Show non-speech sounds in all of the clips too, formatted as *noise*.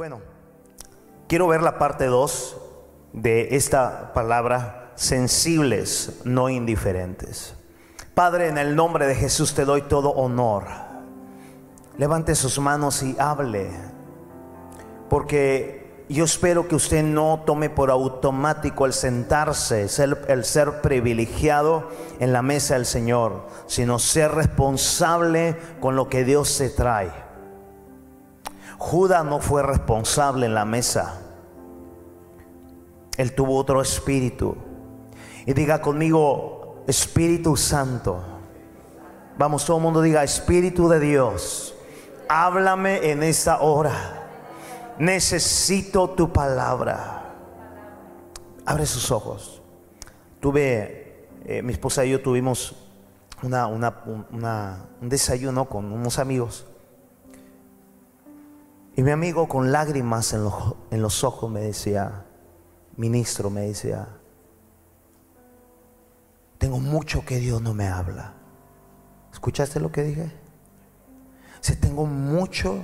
Bueno, quiero ver la parte 2 de esta palabra, sensibles, no indiferentes. Padre, en el nombre de Jesús te doy todo honor. Levante sus manos y hable, porque yo espero que usted no tome por automático el sentarse, el ser privilegiado en la mesa del Señor, sino ser responsable con lo que Dios se trae. Judas no fue responsable en la mesa. Él tuvo otro espíritu. Y diga conmigo, Espíritu Santo. Vamos, todo el mundo diga, Espíritu de Dios, háblame en esta hora. Necesito tu palabra. Abre sus ojos. Tuve, eh, mi esposa y yo tuvimos una, un desayuno con unos amigos. Y mi amigo con lágrimas en los, en los ojos me decía, ministro, me decía, tengo mucho que Dios no me habla. ¿Escuchaste lo que dije? Si tengo mucho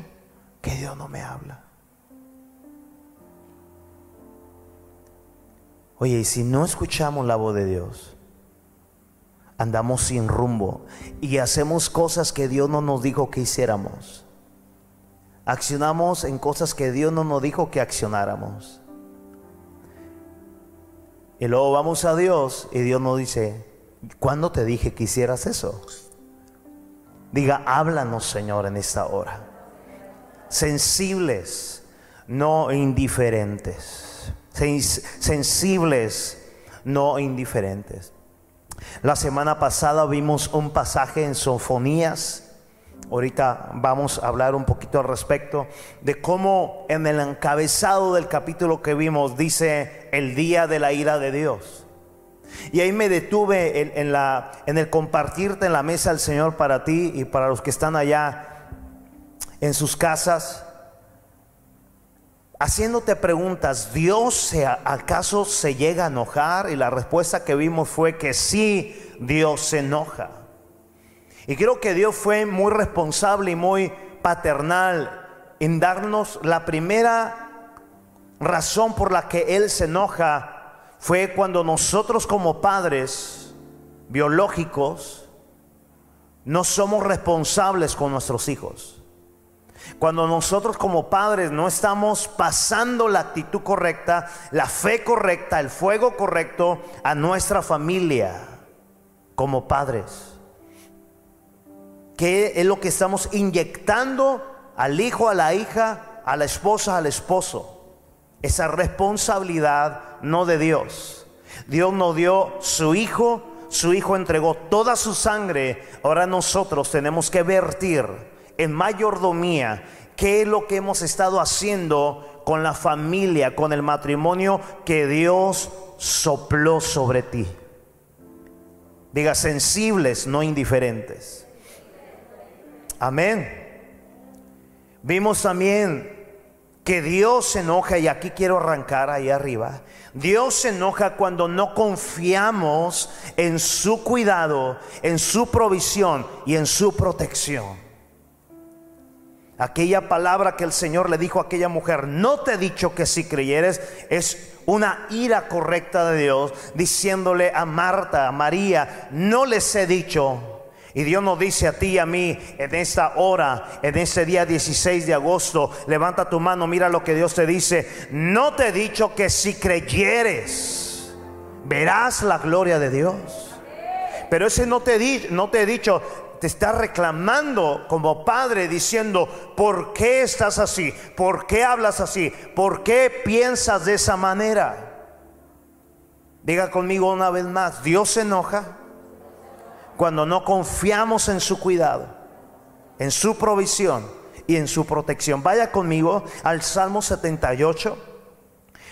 que Dios no me habla. Oye, y si no escuchamos la voz de Dios, andamos sin rumbo y hacemos cosas que Dios no nos dijo que hiciéramos. Accionamos en cosas que Dios no nos dijo que accionáramos. Y luego vamos a Dios y Dios nos dice, ¿cuándo te dije que hicieras eso? Diga, háblanos Señor en esta hora. Sensibles, no indiferentes. Sensibles, no indiferentes. La semana pasada vimos un pasaje en Sofonías Ahorita vamos a hablar un poquito al respecto de cómo en el encabezado del capítulo que vimos dice el día de la ira de Dios. Y ahí me detuve en, la, en el compartirte en la mesa del Señor para ti y para los que están allá en sus casas, haciéndote preguntas, ¿Dios acaso se llega a enojar? Y la respuesta que vimos fue que sí, Dios se enoja. Y creo que Dios fue muy responsable y muy paternal en darnos la primera razón por la que Él se enoja fue cuando nosotros como padres biológicos no somos responsables con nuestros hijos. Cuando nosotros como padres no estamos pasando la actitud correcta, la fe correcta, el fuego correcto a nuestra familia como padres. ¿Qué es lo que estamos inyectando al hijo, a la hija, a la esposa, al esposo? Esa responsabilidad no de Dios. Dios nos dio su hijo, su hijo entregó toda su sangre. Ahora nosotros tenemos que vertir en mayordomía qué es lo que hemos estado haciendo con la familia, con el matrimonio que Dios sopló sobre ti. Diga sensibles, no indiferentes. Amén. Vimos también que Dios se enoja, y aquí quiero arrancar ahí arriba. Dios se enoja cuando no confiamos en su cuidado, en su provisión y en su protección. Aquella palabra que el Señor le dijo a aquella mujer, no te he dicho que si creyeres, es una ira correcta de Dios, diciéndole a Marta, a María, no les he dicho y Dios nos dice a ti y a mí en esta hora, en ese día 16 de agosto, levanta tu mano, mira lo que Dios te dice. No te he dicho que si creyeres, verás la gloria de Dios. Pero ese no te, no te he dicho, te está reclamando como padre diciendo, ¿por qué estás así? ¿Por qué hablas así? ¿Por qué piensas de esa manera? Diga conmigo una vez más, Dios se enoja cuando no confiamos en su cuidado, en su provisión y en su protección. Vaya conmigo al Salmo 78,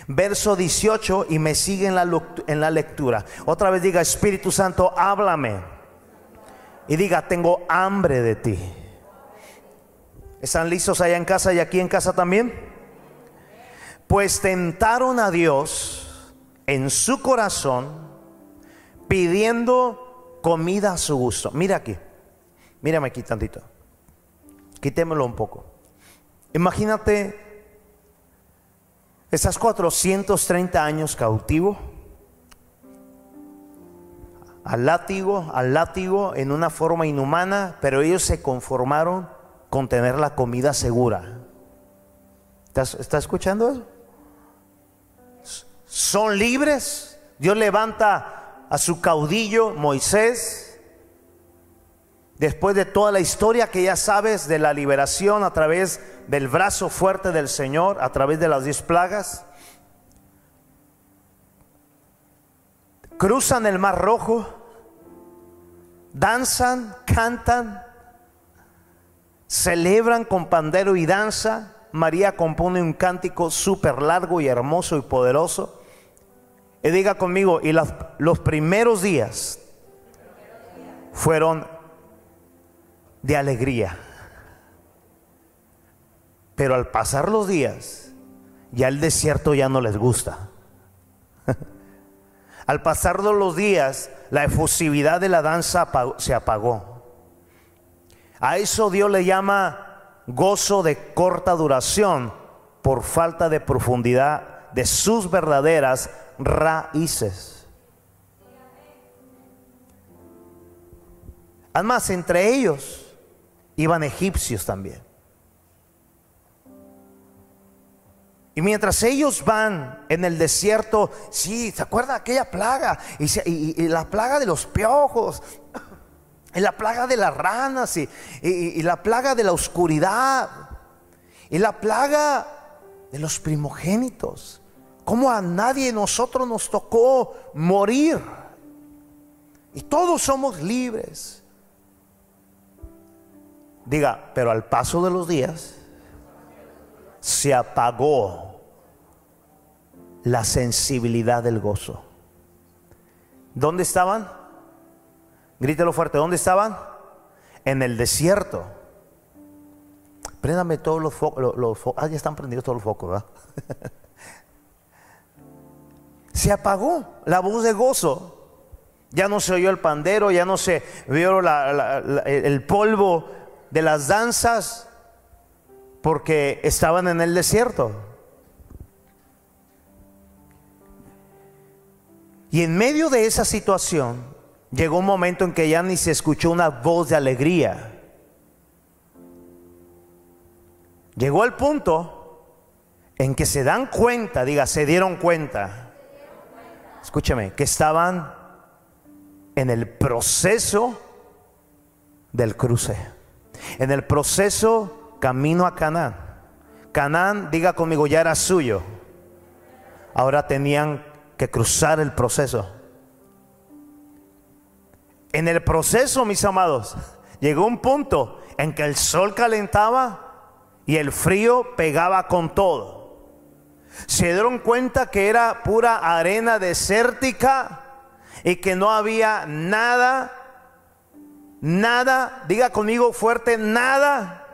verso 18 y me sigue en la, en la lectura. Otra vez diga, Espíritu Santo, háblame. Y diga, tengo hambre de ti. ¿Están listos allá en casa y aquí en casa también? Pues tentaron a Dios en su corazón pidiendo comida a su gusto. Mira aquí, mírame aquí tantito. Quitémoslo un poco. Imagínate, esas 430 años cautivo, al látigo, al látigo en una forma inhumana, pero ellos se conformaron con tener la comida segura. ¿Estás, está escuchando eso? Son libres. Dios levanta a su caudillo Moisés, después de toda la historia que ya sabes de la liberación a través del brazo fuerte del Señor, a través de las diez plagas, cruzan el mar rojo, danzan, cantan, celebran con pandero y danza. María compone un cántico súper largo y hermoso y poderoso. Y diga conmigo, y los primeros días fueron de alegría. Pero al pasar los días, ya el desierto ya no les gusta. *laughs* al pasar los días, la efusividad de la danza se apagó. A eso Dios le llama gozo de corta duración por falta de profundidad de sus verdaderas raíces. Además, entre ellos iban egipcios también. Y mientras ellos van en el desierto, sí, ¿se acuerda aquella plaga? Y, la plaga de los piojos, y la plaga de las ranas, y la plaga de la oscuridad, y la plaga de los primogénitos. Como a nadie nosotros nos tocó morir. Y todos somos libres. Diga, pero al paso de los días se apagó la sensibilidad del gozo. ¿Dónde estaban? Grítelo fuerte, ¿dónde estaban? En el desierto. Préndame todos los focos. ah, ya están prendidos todos los focos, ¿verdad? *laughs* se apagó la voz de gozo. Ya no se oyó el pandero, ya no se vio el polvo de las danzas porque estaban en el desierto. Y en medio de esa situación llegó un momento en que ya ni se escuchó una voz de alegría. Llegó el punto en que se dan cuenta, diga, se dieron cuenta escúchame, que estaban en el proceso del cruce, en el proceso camino a Canaán. Canaán, diga conmigo, ya era suyo. Ahora tenían que cruzar el proceso. En el proceso, mis amados, llegó un punto en que el sol calentaba y el frío pegaba con todo se dieron cuenta que era pura arena desértica y que no había nada, nada, diga conmigo fuerte, nada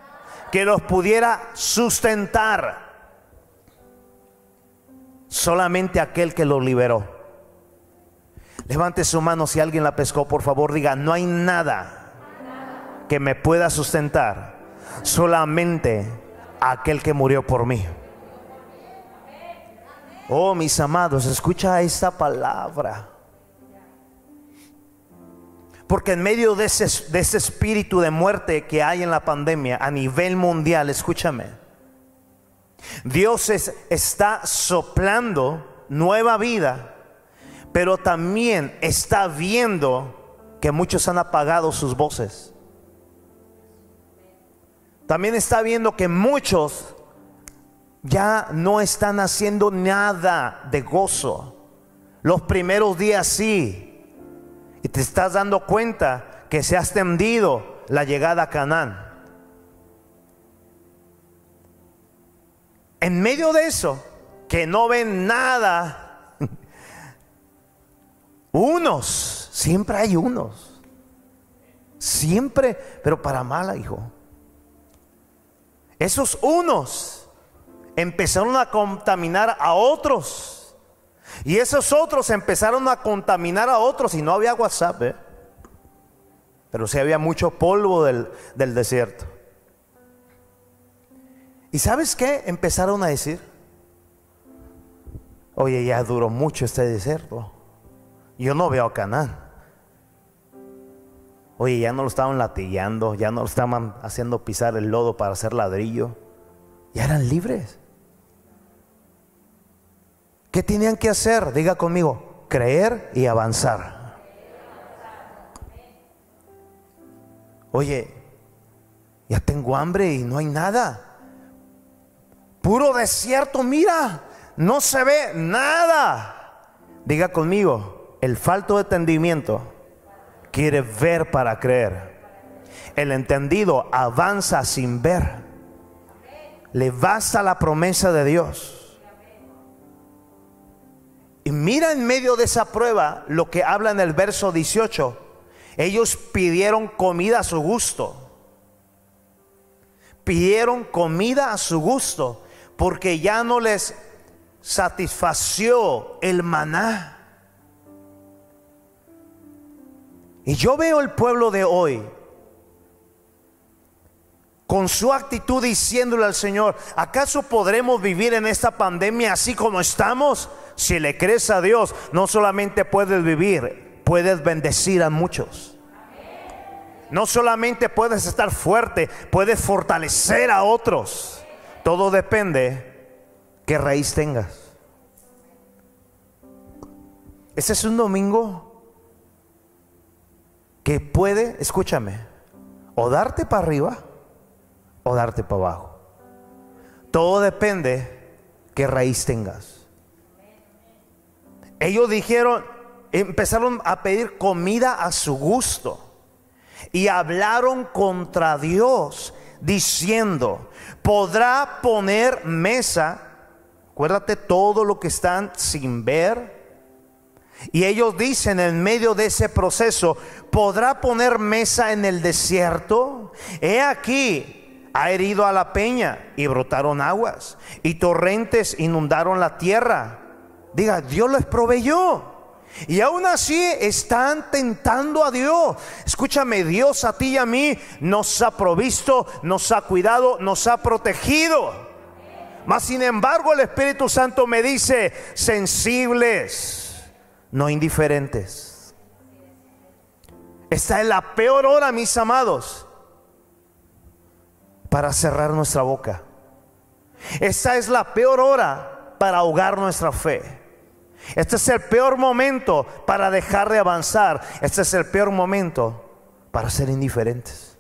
que los pudiera sustentar. Solamente aquel que los liberó. Levante su mano si alguien la pescó, por favor, diga, no hay nada que me pueda sustentar, solamente aquel que murió por mí. Oh, mis amados, escucha esta palabra. Porque en medio de ese, espíritu de muerte que hay en la pandemia a nivel mundial, escúchame, Dios está soplando nueva vida, pero también está viendo que muchos han apagado sus voces. También está viendo que muchos ya no están haciendo nada de gozo. Los primeros días sí. Y te estás dando cuenta que se ha extendido la llegada a Canaán. En medio de eso, que no ven nada, *laughs* unos, siempre hay unos, siempre, pero para mala, hijo. Esos unos empezaron a contaminar a otros. Y esos otros empezaron a contaminar a otros y no había WhatsApp, ¿eh? pero sí había mucho polvo del, del desierto. ¿Y sabes qué? Empezaron a decir, oye, ya duró mucho este desierto. Yo no veo a Canaán. Oye, ya no lo estaban latillando, ya no lo estaban haciendo pisar el lodo para hacer ladrillo. Ya eran libres. ¿Qué tenían que hacer? Diga conmigo, creer y avanzar. Oye, ya tengo hambre y no hay nada. Puro desierto, mira, no se ve nada. Diga conmigo, el falto de entendimiento quiere ver para creer. El entendido avanza sin ver. Le basta la promesa de Dios. Y mira en medio de esa prueba lo que habla en el verso 18. Ellos pidieron comida a su gusto. Pidieron comida a su gusto porque ya no les satisfació el maná. Y yo veo el pueblo de hoy con su actitud diciéndole al Señor, ¿acaso podremos vivir en esta pandemia así como estamos? Si le crees a Dios, no solamente puedes vivir, puedes bendecir a muchos. No solamente puedes estar fuerte, puedes fortalecer a otros. Todo depende qué raíz tengas. Ese es un domingo que puede, escúchame, o darte para arriba o darte para abajo. Todo depende qué raíz tengas. Ellos dijeron, empezaron a pedir comida a su gusto y hablaron contra Dios diciendo, podrá poner mesa, acuérdate todo lo que están sin ver. Y ellos dicen en medio de ese proceso, ¿podrá poner mesa en el desierto? He aquí, ha herido a la peña y brotaron aguas y torrentes inundaron la tierra. Diga, Dios les proveyó. Y aún así están tentando a Dios. Escúchame, Dios a ti y a mí nos ha provisto, nos ha cuidado, nos ha protegido. Mas sin embargo el Espíritu Santo me dice, sensibles, no indiferentes. Esta es la peor hora, mis amados, para cerrar nuestra boca. Esta es la peor hora para ahogar nuestra fe. Este es el peor momento para dejar de avanzar. Este es el peor momento para ser indiferentes.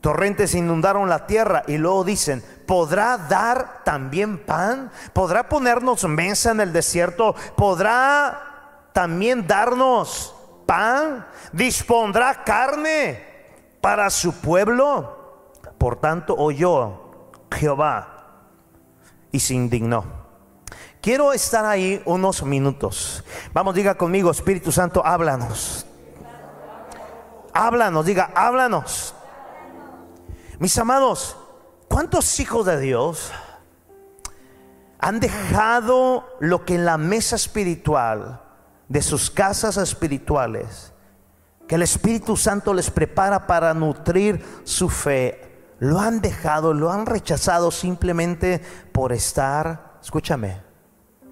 Torrentes inundaron la tierra y luego dicen, ¿podrá dar también pan? ¿Podrá ponernos mesa en el desierto? ¿Podrá también darnos pan? ¿Dispondrá carne para su pueblo? Por tanto, oyó Jehová y se indignó. Quiero estar ahí unos minutos. Vamos, diga conmigo, Espíritu Santo, háblanos. Háblanos, diga, háblanos. Mis amados, ¿cuántos hijos de Dios han dejado lo que en la mesa espiritual de sus casas espirituales, que el Espíritu Santo les prepara para nutrir su fe, lo han dejado, lo han rechazado simplemente por estar, escúchame,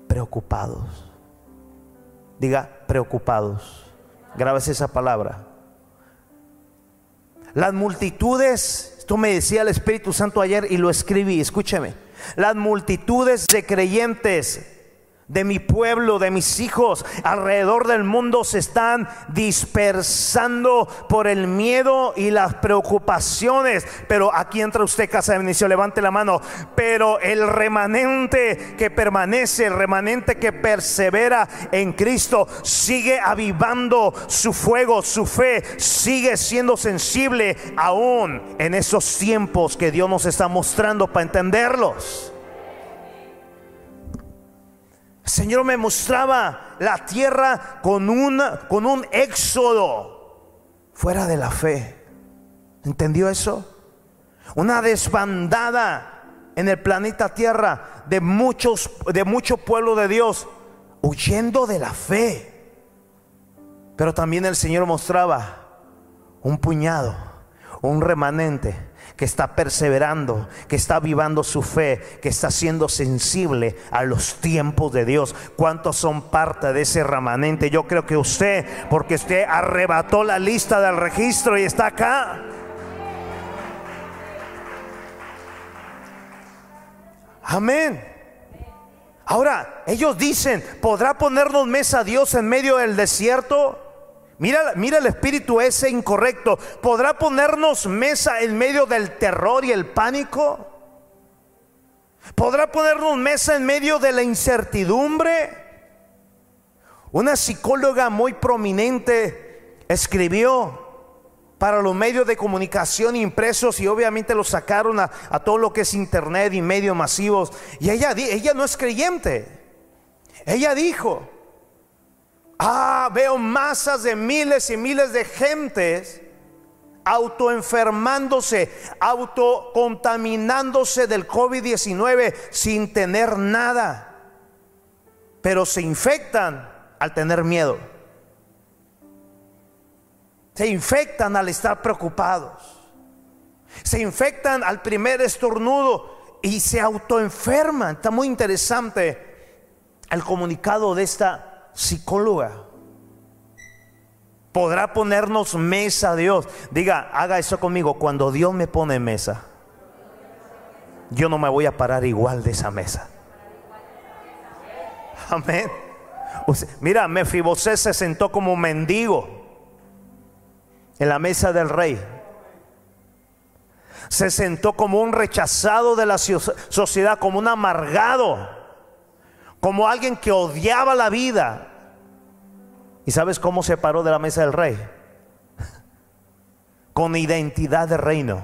preocupados. Diga, preocupados. Grabes esa palabra. Las multitudes, esto me decía el Espíritu Santo ayer y lo escribí, escúchame. Las multitudes de creyentes de mi pueblo, de mis hijos alrededor del mundo se están dispersando por el miedo y las preocupaciones. Pero aquí entra usted, casa de bendición, levante la mano. Pero el remanente que permanece, el remanente que persevera en Cristo, sigue avivando su fuego, su fe, sigue siendo sensible aún en esos tiempos que Dios nos está mostrando para entenderlos. Señor me mostraba la tierra con, con un éxodo fuera de la fe. ¿Entendió eso? Una desbandada en el planeta Tierra de muchos de mucho pueblo de Dios huyendo de la fe. Pero también el Señor mostraba un puñado, un remanente que está perseverando, que está vivando su fe, que está siendo sensible a los tiempos de Dios. ¿Cuántos son parte de ese remanente? Yo creo que usted, porque usted arrebató la lista del registro y está acá. Amén. Ahora, ellos dicen, ¿podrá ponernos mesa a Dios en medio del desierto? Mira, mira el espíritu ese incorrecto. ¿Podrá ponernos mesa en medio del terror y el pánico? ¿Podrá ponernos mesa en medio de la incertidumbre? Una psicóloga muy prominente escribió para los medios de comunicación impresos y obviamente lo sacaron a, a, todo lo que es internet y medios masivos. Y ella, ella no es creyente. Ella dijo, Ah, veo masas de miles y miles de gentes autoenfermándose, autocontaminándose del COVID-19 sin tener nada. Pero se infectan al tener miedo. Se infectan al estar preocupados. Se infectan al primer estornudo y se autoenferman. Está muy interesante el comunicado de esta psicóloga. Podrá ponernos mesa Dios. Diga, haga eso conmigo. Cuando Dios me pone mesa, yo no me voy a parar igual de esa mesa. Amén. mira, Mefibosé se sentó como mendigo en la mesa del rey. Se sentó como un rechazado de la sociedad, como un amargado, como alguien que odiaba la vida, ¿Y sabes cómo se paró de la mesa del rey? *laughs* Con identidad de reino.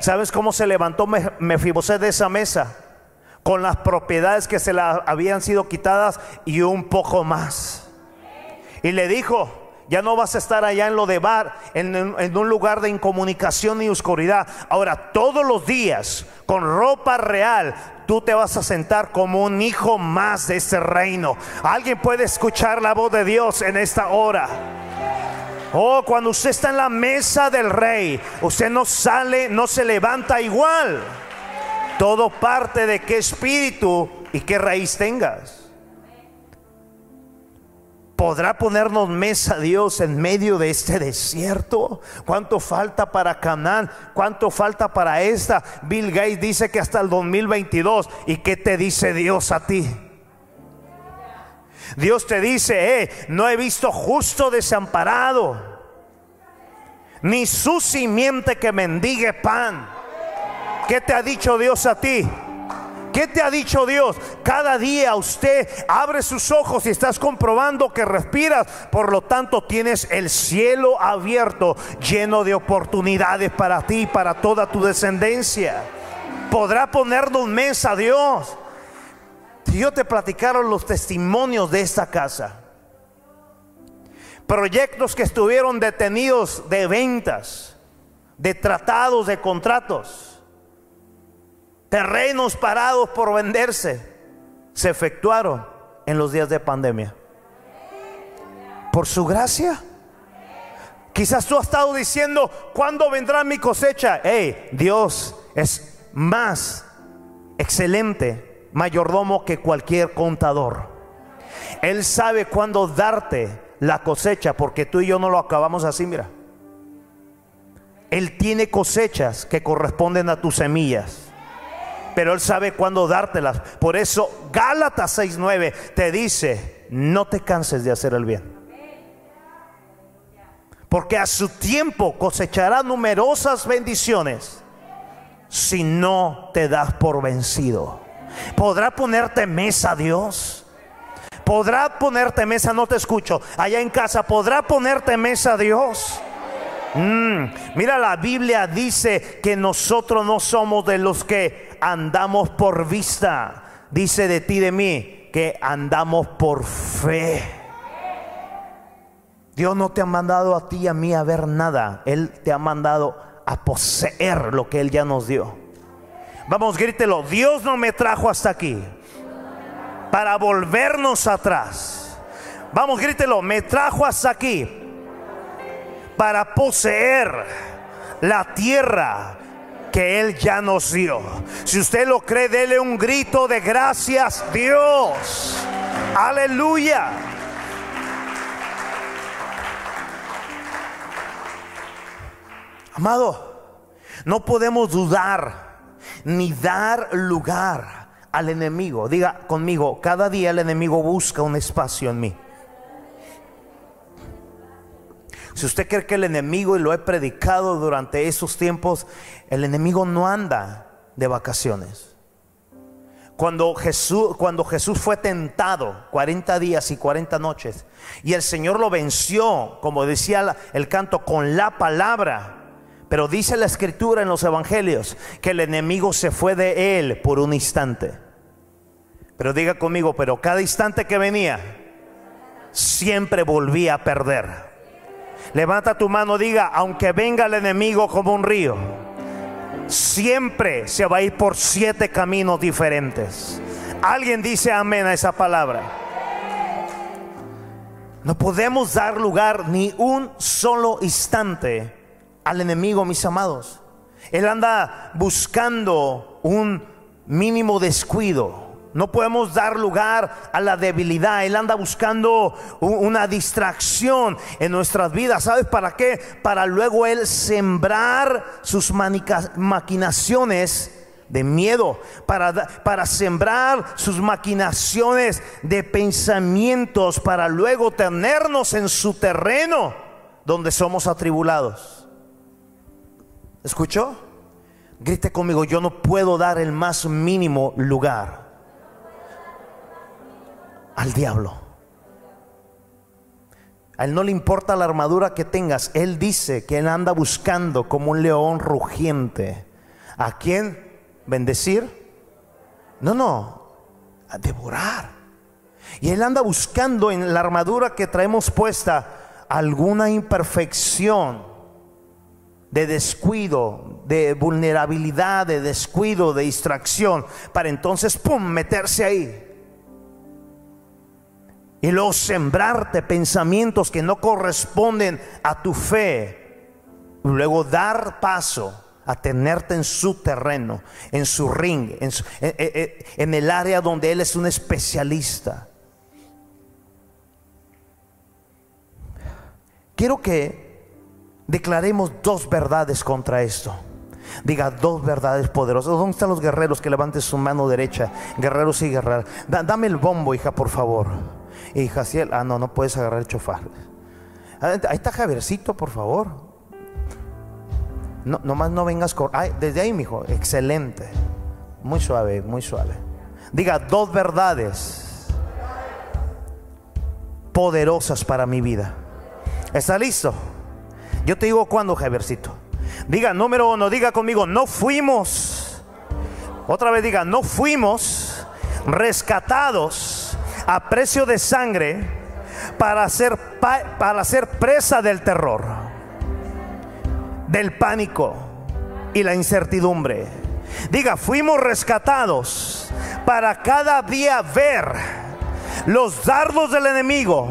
¿Sabes cómo se levantó Mefiboset de esa mesa? Con las propiedades que se le habían sido quitadas y un poco más. Y le dijo, ya no vas a estar allá en lo de bar, en, en, un lugar de incomunicación y oscuridad. Ahora, todos los días, con ropa real, tú te vas a sentar como un hijo más de este reino. Alguien puede escuchar la voz de Dios en esta hora. Oh, cuando usted está en la mesa del rey, usted no sale, no se levanta igual. Todo parte de qué espíritu y qué raíz tengas. ¿Podrá ponernos mesa Dios en medio de este desierto? ¿Cuánto falta para Canaán? ¿Cuánto falta para esta? Bill Gates dice que hasta el 2022. ¿Y qué te dice Dios a ti? Dios te dice, eh, no he visto justo desamparado, ni su simiente que mendigue pan. ¿Qué te ha dicho Dios a ti? ¿Qué te ha dicho Dios? Cada día usted abre sus ojos y estás comprobando que respiras. Por lo tanto, tienes el cielo abierto, lleno de oportunidades para ti y para toda tu descendencia. Podrá ponernos mesa Dios. Si yo te platicaron los testimonios de esta casa, proyectos que estuvieron detenidos de ventas, de tratados, de contratos terrenos parados por venderse, se efectuaron en los días de pandemia. Por su gracia. Quizás tú has estado diciendo, ¿cuándo vendrá mi cosecha? Hey, Dios es más excelente mayordomo que cualquier contador. Él sabe cuándo darte la cosecha, porque tú y yo no lo acabamos así, mira. Él tiene cosechas que corresponden a tus semillas. Pero Él sabe cuándo dártelas. Por eso Gálatas 6.9 te dice, no te canses de hacer el bien. Porque a su tiempo cosechará numerosas bendiciones si no te das por vencido. ¿Podrá ponerte mesa Dios? ¿Podrá ponerte mesa? No te escucho. Allá en casa, ¿podrá ponerte mesa Dios? Mm, mira, la Biblia dice que nosotros no somos de los que andamos por vista. Dice de ti, de mí, que andamos por fe. Dios no te ha mandado a ti y a mí a ver nada. Él te ha mandado a poseer lo que Él ya nos dio. Vamos, grítelo. Dios no me trajo hasta aquí para volvernos atrás. Vamos, grítelo. Me trajo hasta aquí para poseer la tierra que Él ya nos dio. Si usted lo cree, dele un grito de gracias, Dios. Aleluya. Amado, no podemos dudar ni dar lugar al enemigo. Diga conmigo, cada día el enemigo busca un espacio en mí. Si usted cree que el enemigo, y lo he predicado durante esos tiempos, el enemigo no anda de vacaciones. Cuando Jesús, cuando Jesús fue tentado 40 días y 40 noches, y el Señor lo venció, como decía el canto, con la palabra, pero dice la escritura en los evangelios que el enemigo se fue de él por un instante. Pero diga conmigo, pero cada instante que venía, siempre volvía a perder. Levanta tu mano, diga, aunque venga el enemigo como un río, siempre se va a ir por siete caminos diferentes. Alguien dice amén a esa palabra. No podemos dar lugar ni un solo instante al enemigo, mis amados. Él anda buscando un mínimo descuido. No podemos dar lugar a la debilidad. Él anda buscando una distracción en nuestras vidas. ¿Sabes para qué? Para luego Él sembrar sus maquinaciones de miedo. Para, sembrar sus maquinaciones de pensamientos. Para luego tenernos en su terreno donde somos atribulados. ¿Escuchó? Grite conmigo, yo no puedo dar el más mínimo lugar al diablo. A él no le importa la armadura que tengas. Él dice que él anda buscando como un león rugiente. ¿A quién bendecir? No, no, a devorar. Y él anda buscando en la armadura que traemos puesta alguna imperfección de descuido, de vulnerabilidad, de descuido, de distracción, para entonces, ¡pum!, meterse ahí. Y luego sembrarte pensamientos que no corresponden a tu fe. Y luego dar paso a tenerte en su terreno, en su ring, en, en el área donde Él es un especialista. Quiero que declaremos dos verdades contra esto. Diga dos verdades poderosas. ¿Dónde están los guerreros que levanten su mano derecha? Guerreros y guerreras. dame el bombo, hija, por favor. Hija, si ah, no, no puedes agarrar el chofar. Ahí está Javiercito, por favor. No, nomás no vengas con. desde ahí, mijo. Excelente. Muy suave, muy suave. Diga dos verdades poderosas para mi vida. ¿Está listo? Yo te digo cuándo, Javercito. Diga, número uno, diga conmigo, no fuimos. Otra vez diga, no fuimos rescatados a precio de sangre para ser, para ser presa del terror, del pánico y la incertidumbre. Diga, fuimos rescatados para cada día ver los dardos del enemigo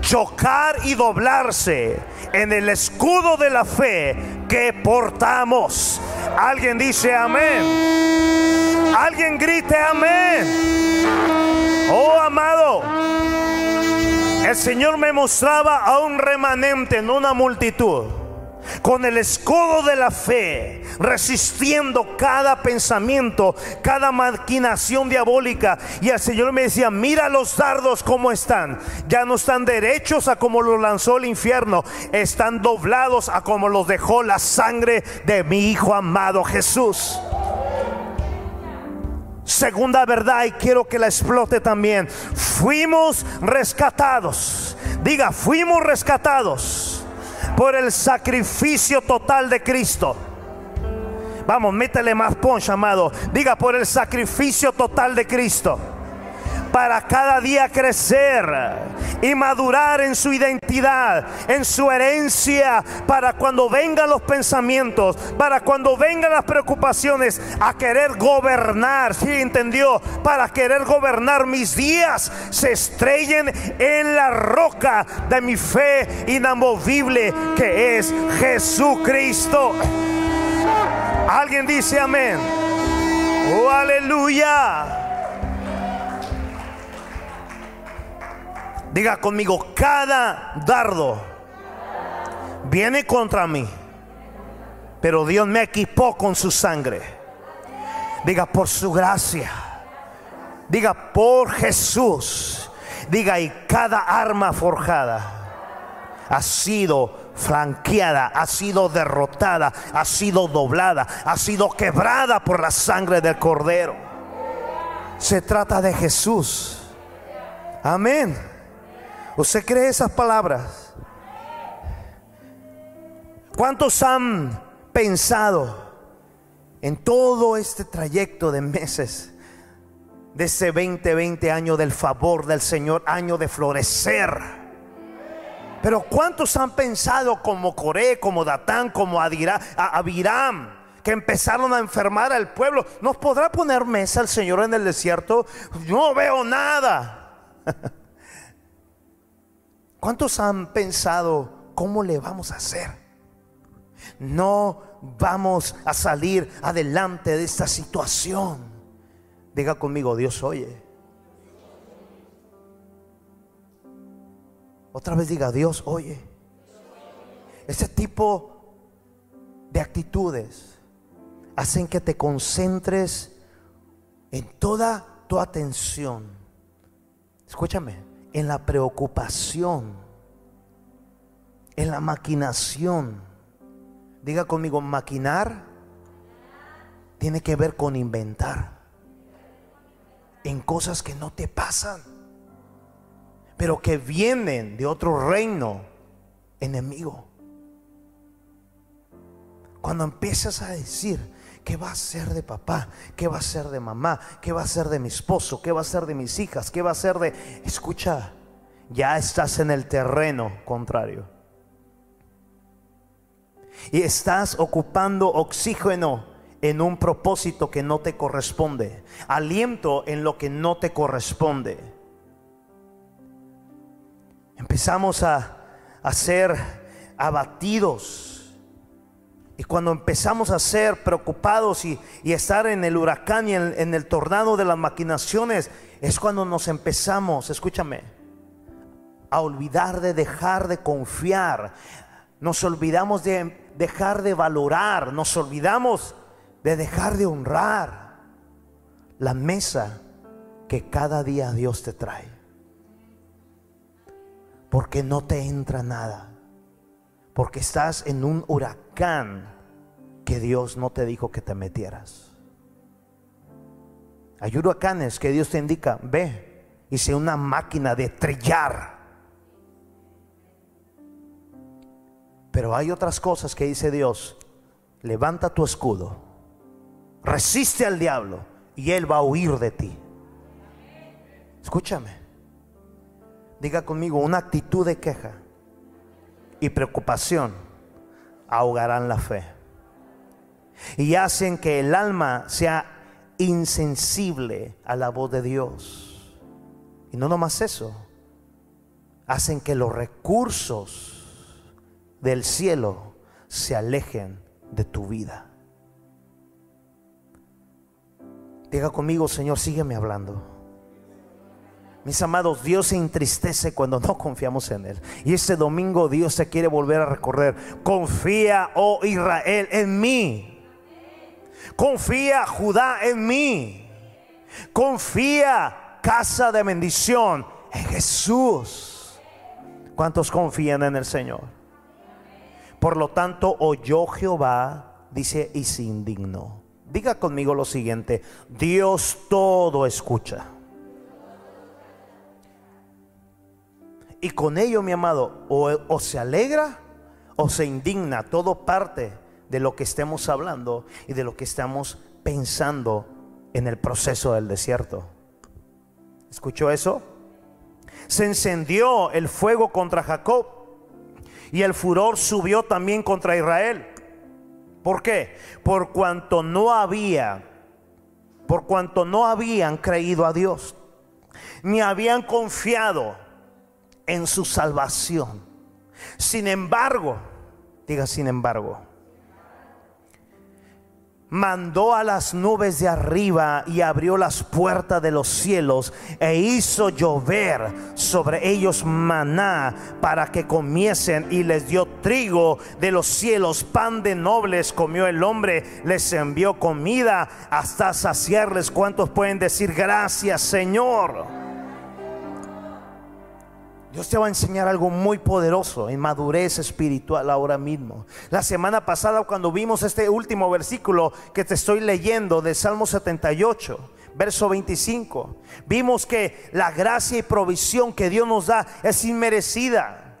chocar y doblarse en el escudo de la fe que portamos. Alguien dice amén. Alguien grite amén. Oh amado, el Señor me mostraba a un remanente, en una multitud. Con el escudo de la fe, resistiendo cada pensamiento, cada maquinación diabólica. Y el Señor me decía, mira los dardos como están. Ya no están derechos a como los lanzó el infierno, están doblados a como los dejó la sangre de mi Hijo amado Jesús. Segunda verdad, y quiero que la explote también. Fuimos rescatados. Diga, fuimos rescatados por el sacrificio total de Cristo. Vamos, métele más poncha, amado. Diga, por el sacrificio total de Cristo para cada día crecer y madurar en su identidad, en su herencia, para cuando vengan los pensamientos, para cuando vengan las preocupaciones, a querer gobernar, si entendió? Para querer gobernar mis días, se estrellen en la roca de mi fe inamovible que es Jesucristo. Alguien dice amén. Oh, aleluya. Diga conmigo, cada dardo viene contra mí, pero Dios me equipó con su sangre. Diga, por su gracia. Diga, por Jesús. Diga, y cada arma forjada ha sido flanqueada, ha sido derrotada, ha sido doblada, ha sido quebrada por la sangre del cordero. Se trata de Jesús. Amén. ¿Usted cree esas palabras? ¿Cuántos han pensado en todo este trayecto de meses, de ese 2020 año del favor del Señor, año de florecer? Pero ¿cuántos han pensado como Coré, como Datán, como Abiram? que empezaron a enfermar al pueblo. ¿Nos podrá poner mesa el Señor en el desierto? No veo nada. *laughs* ¿Cuántos han pensado cómo le vamos a hacer? No vamos a salir adelante de esta situación. Diga conmigo, Dios oye. Otra vez diga, Dios oye. Ese tipo de actitudes hacen que te concentres en toda tu atención. Escúchame en la preocupación, en la maquinación. Diga conmigo, maquinar tiene que ver con inventar en cosas que no te pasan, pero que vienen de otro reino enemigo. Cuando empiezas a decir, ¿Qué va a ser de papá? ¿Qué va a ser de mamá? ¿Qué va a ser de mi esposo? ¿Qué va a ser de mis hijas? ¿Qué va a ser de... Escucha, ya estás en el terreno contrario. Y estás ocupando oxígeno en un propósito que no te corresponde. Aliento en lo que no te corresponde. Empezamos a, a ser abatidos y cuando empezamos a ser preocupados y, estar en el huracán y en, en el tornado de las maquinaciones, es cuando nos empezamos, escúchame, a olvidar de dejar de confiar. Nos olvidamos de dejar de valorar, nos olvidamos de dejar de honrar la mesa que cada día Dios te trae. Porque no te entra nada porque estás en un huracán que Dios no te dijo que te metieras. Hay huracanes que Dios te indica, ve y sea una máquina de trillar. Pero hay otras cosas que dice Dios, levanta tu escudo, resiste al diablo y él va a huir de ti. Escúchame, diga conmigo una actitud de queja y preocupación ahogarán la fe. Y hacen que el alma sea insensible a la voz de Dios. Y no nomás eso, hacen que los recursos del cielo se alejen de tu vida. Diga conmigo, Señor, sígueme hablando. Mis amados, Dios se entristece cuando no confiamos en Él. Y este domingo Dios se quiere volver a recorrer. Confía, oh Israel, en mí. Confía, Judá, en mí. Confía, casa de bendición, en Jesús. ¿Cuántos confían en el Señor? Por lo tanto, oyó Jehová, dice, y se indignó. Diga conmigo lo siguiente, Dios todo escucha. Y con ello, mi amado, o, se alegra o se indigna, todo parte de lo que estemos hablando y de lo que estamos pensando en el proceso del desierto. ¿Escuchó eso? Se encendió el fuego contra Jacob y el furor subió también contra Israel. ¿Por qué? Por cuanto no había, por cuanto no habían creído a Dios, ni habían confiado en su salvación. Sin embargo, diga sin embargo, mandó a las nubes de arriba y abrió las puertas de los cielos e hizo llover sobre ellos maná para que comiesen y les dio trigo de los cielos, pan de nobles comió el hombre, les envió comida hasta saciarles. ¿Cuántos pueden decir gracias Señor? Dios te va a enseñar algo muy poderoso en madurez espiritual ahora mismo. La semana pasada cuando vimos este último versículo que te estoy leyendo de Salmo 78, verso 25, vimos que la gracia y provisión que Dios nos da es inmerecida.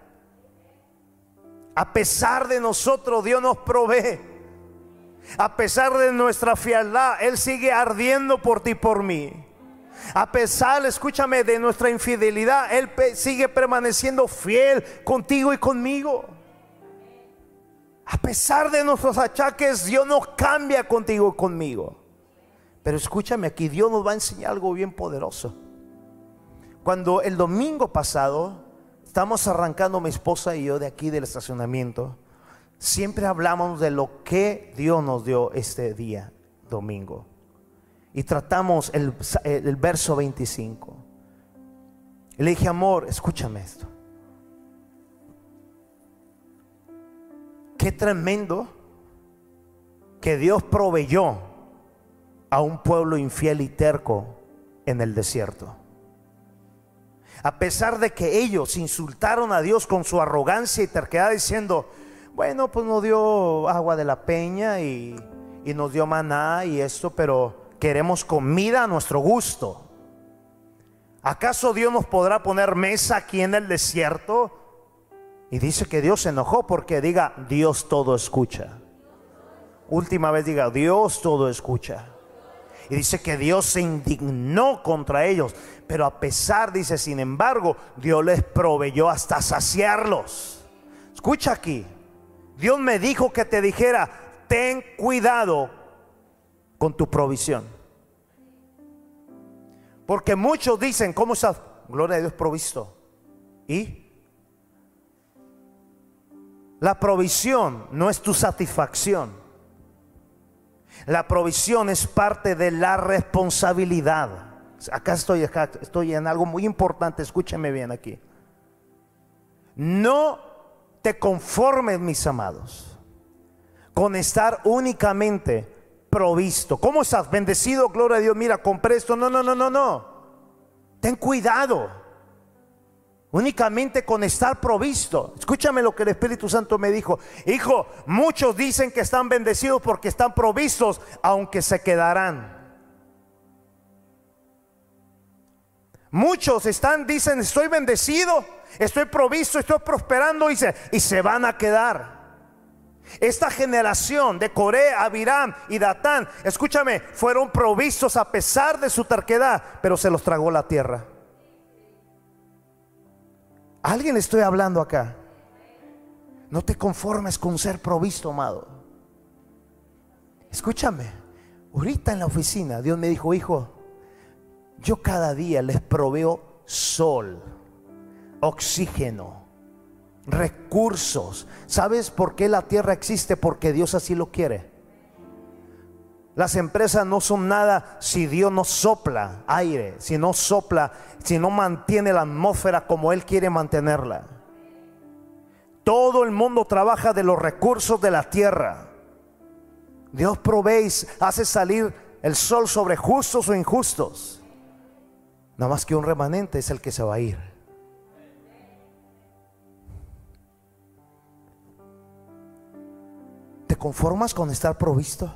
A pesar de nosotros, Dios nos provee. A pesar de nuestra fialdad, Él sigue ardiendo por ti y por mí. A pesar, escúchame, de nuestra infidelidad, Él sigue permaneciendo fiel contigo y conmigo. A pesar de nuestros achaques, Dios no cambia contigo y conmigo. Pero escúchame aquí, Dios nos va a enseñar algo bien poderoso. Cuando el domingo pasado estamos arrancando mi esposa y yo de aquí del estacionamiento, siempre hablamos de lo que Dios nos dio este día, domingo y tratamos el, verso 25. Y le dije, amor, escúchame esto. Qué tremendo que Dios proveyó a un pueblo infiel y terco en el desierto. A pesar de que ellos insultaron a Dios con su arrogancia y terquedad diciendo, bueno, pues nos dio agua de la peña y, y nos dio maná y esto, pero queremos comida a nuestro gusto. ¿Acaso Dios nos podrá poner mesa aquí en el desierto? Y dice que Dios se enojó porque diga, Dios todo escucha. Última vez diga, Dios todo escucha. Y dice que Dios se indignó contra ellos. Pero a pesar, dice, sin embargo, Dios les proveyó hasta saciarlos. Escucha aquí. Dios me dijo que te dijera, ten cuidado con tu provisión. Porque muchos dicen, ¿cómo está? Gloria a Dios provisto. ¿Y? La provisión no es tu satisfacción. La provisión es parte de la responsabilidad. Acá estoy, acá estoy en algo muy importante, escúcheme bien aquí. No te conformes, mis amados, con estar únicamente provisto. ¿Cómo estás? Bendecido, gloria a Dios. Mira, compré esto. No, no, no, no, no. Ten cuidado. Únicamente con estar provisto. Escúchame lo que el Espíritu Santo me dijo. Hijo, muchos dicen que están bendecidos porque están provistos, aunque se quedarán. Muchos están, dicen, estoy bendecido, estoy provisto, estoy prosperando, y y se van a quedar. Esta generación de Corea, Abiram y Datán, escúchame, fueron provistos a pesar de su terquedad, pero se los tragó la tierra. alguien le estoy hablando acá? No te conformes con ser provisto, amado. Escúchame, ahorita en la oficina Dios me dijo, hijo, yo cada día les proveo sol, oxígeno, recursos. ¿Sabes por qué la tierra existe? Porque Dios así lo quiere. Las empresas no son nada si Dios no sopla aire, si no sopla, si no mantiene la atmósfera como Él quiere mantenerla. Todo el mundo trabaja de los recursos de la tierra. Dios provee, hace salir el sol sobre justos o injustos. Nada más que un remanente es el que se va a ir. Conformas con estar provisto?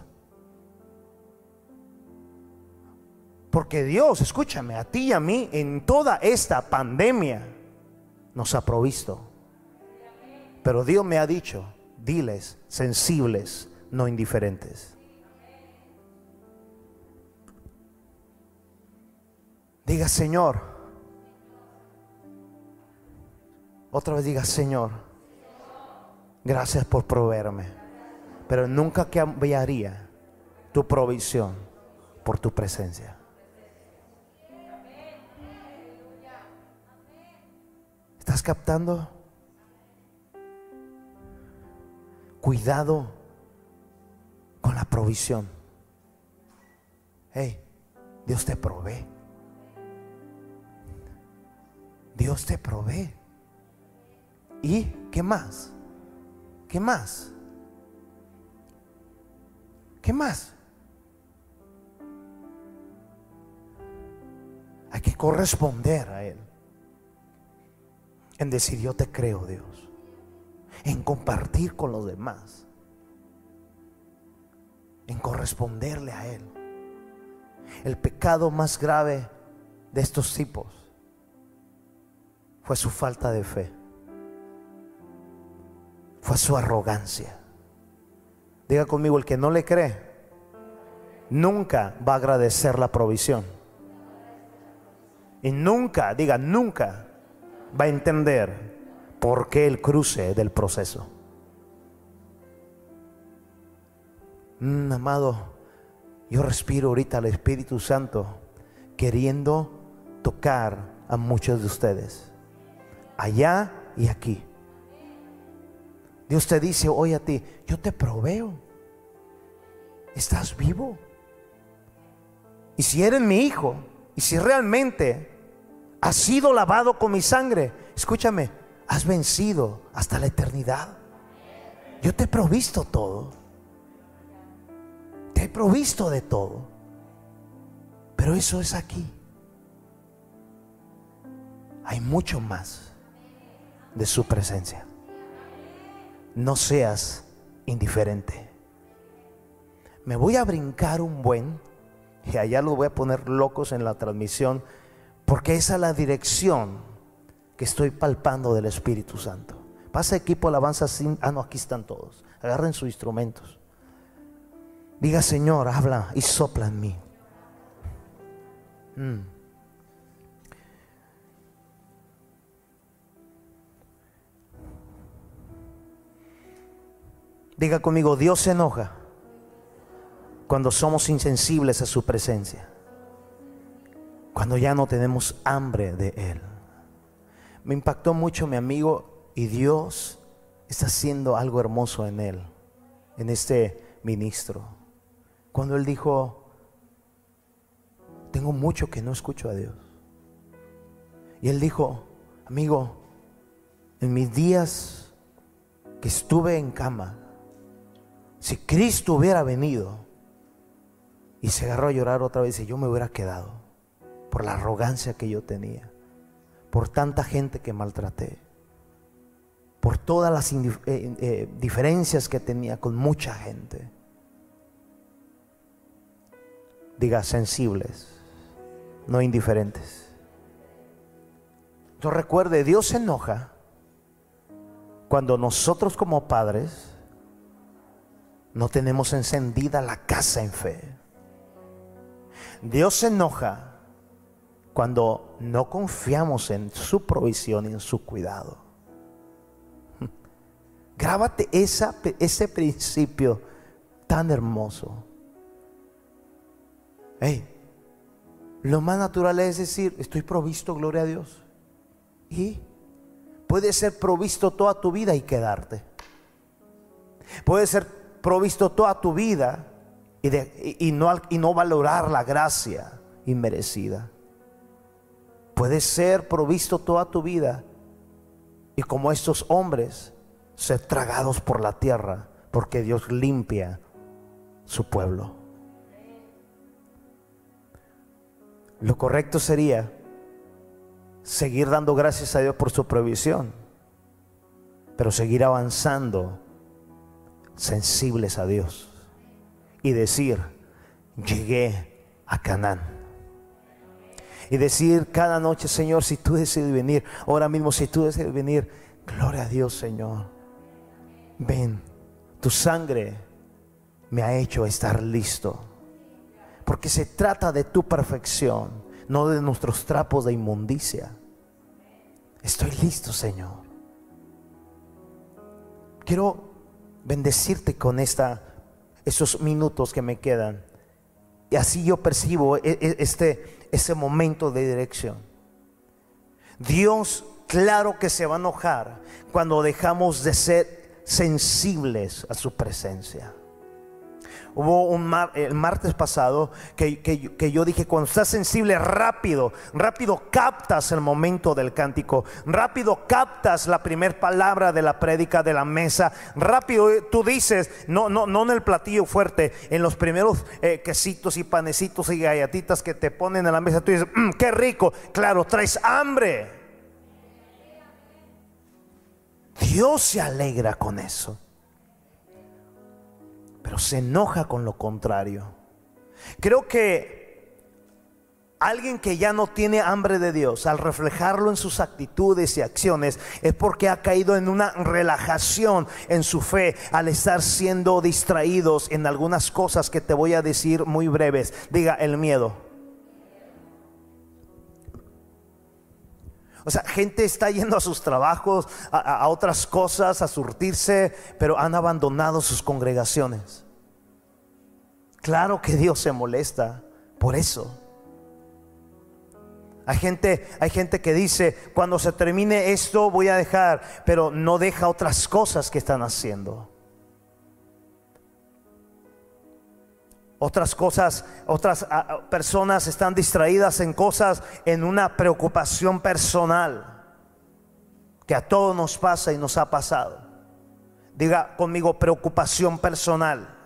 Porque Dios, escúchame, a ti y a mí en toda esta pandemia nos ha provisto. Pero Dios me ha dicho, diles, sensibles, no indiferentes. Diga, Señor. Otra vez diga, Señor. Gracias por proveerme. Pero nunca cambiaría tu provisión por tu presencia. ¿Estás captando? Cuidado con la provisión. Hey, Dios te provee. Dios te provee. ¿Y qué más? ¿Qué más? ¿Qué más? Hay que corresponder a Él. En decir, yo te creo, Dios. En compartir con los demás. En corresponderle a Él. El pecado más grave de estos tipos fue su falta de fe. Fue su arrogancia. Diga conmigo, el que no le cree, nunca va a agradecer la provisión. Y nunca, diga, nunca va a entender por qué el cruce del proceso. Mm, amado, yo respiro ahorita al Espíritu Santo queriendo tocar a muchos de ustedes allá y aquí. Dios te dice hoy a ti, yo te proveo. Estás vivo. Y si eres mi hijo, y si realmente has sido lavado con mi sangre, escúchame, has vencido hasta la eternidad. Yo te he provisto todo. Te he provisto de todo. Pero eso es aquí. Hay mucho más de su presencia. No seas indiferente. Me voy a brincar un buen, y allá lo voy a poner locos en la transmisión, porque esa es la dirección que estoy palpando del Espíritu Santo. Pasa equipo alabanza sin... Ah, no, aquí están todos. Agarren sus instrumentos. Diga, Señor, habla y sopla en mí. Mm. Diga conmigo, Dios se enoja cuando somos insensibles a su presencia. Cuando ya no tenemos hambre de Él. Me impactó mucho mi amigo y Dios está haciendo algo hermoso en Él, en este ministro. Cuando Él dijo, tengo mucho que no escucho a Dios. Y Él dijo, amigo, en mis días que estuve en cama, si Cristo hubiera venido y se agarró a llorar otra vez y yo me hubiera quedado por la arrogancia que yo tenía, por tanta gente que maltraté, por todas las eh, eh, diferencias que tenía con mucha gente. Diga sensibles, no indiferentes. Entonces recuerde, Dios se enoja cuando nosotros como padres no tenemos encendida la casa en fe. Dios se enoja cuando no confiamos en su provisión y en su cuidado. *laughs* Grábate ese principio tan hermoso. Lo más natural es decir, estoy provisto, gloria a Dios. Y puede ser provisto toda tu vida y quedarte. Puede ser provisto toda tu vida y, no, y no valorar la gracia inmerecida. Puedes ser provisto toda tu vida y como estos hombres ser tragados por la tierra porque Dios limpia su pueblo. Lo correcto sería seguir dando gracias a Dios por su provisión, pero seguir avanzando sensibles a Dios y decir, llegué a Canaán. Y decir cada noche, Señor, si tú decides venir, ahora mismo si tú decides venir, gloria a Dios, Señor. Ven, tu sangre me ha hecho estar listo. Porque se trata de tu perfección, no de nuestros trapos de inmundicia. Estoy listo, Señor. Quiero bendecirte con esta esos minutos que me quedan. Y así yo percibo e, e, este, ese momento de dirección. Dios, claro que se va a enojar cuando dejamos de ser sensibles a su presencia. Hubo un el martes pasado que, que, yo dije, cuando estás sensible, rápido, rápido captas el momento del cántico, rápido captas la primera palabra de la prédica de la mesa, rápido tú dices, no, no, no en el platillo fuerte, en los primeros eh, quesitos y panecitos y galletitas que te ponen en la mesa, tú dices, mm, qué rico, claro, traes hambre. Dios se alegra con eso pero se enoja con lo contrario. Creo que alguien que ya no tiene hambre de Dios, al reflejarlo en sus actitudes y acciones, es porque ha caído en una relajación en su fe al estar siendo distraídos en algunas cosas que te voy a decir muy breves. Diga el miedo. O sea, gente está yendo a sus trabajos, a, otras cosas, a surtirse, pero han abandonado sus congregaciones. Claro que Dios se molesta por eso. Hay gente, hay gente que dice, cuando se termine esto voy a dejar, pero no deja otras cosas que están haciendo. Otras cosas, otras ah, ah, personas están distraídas en cosas, en una preocupación personal, que a todos nos pasa y nos ha pasado. Diga conmigo, preocupación personal.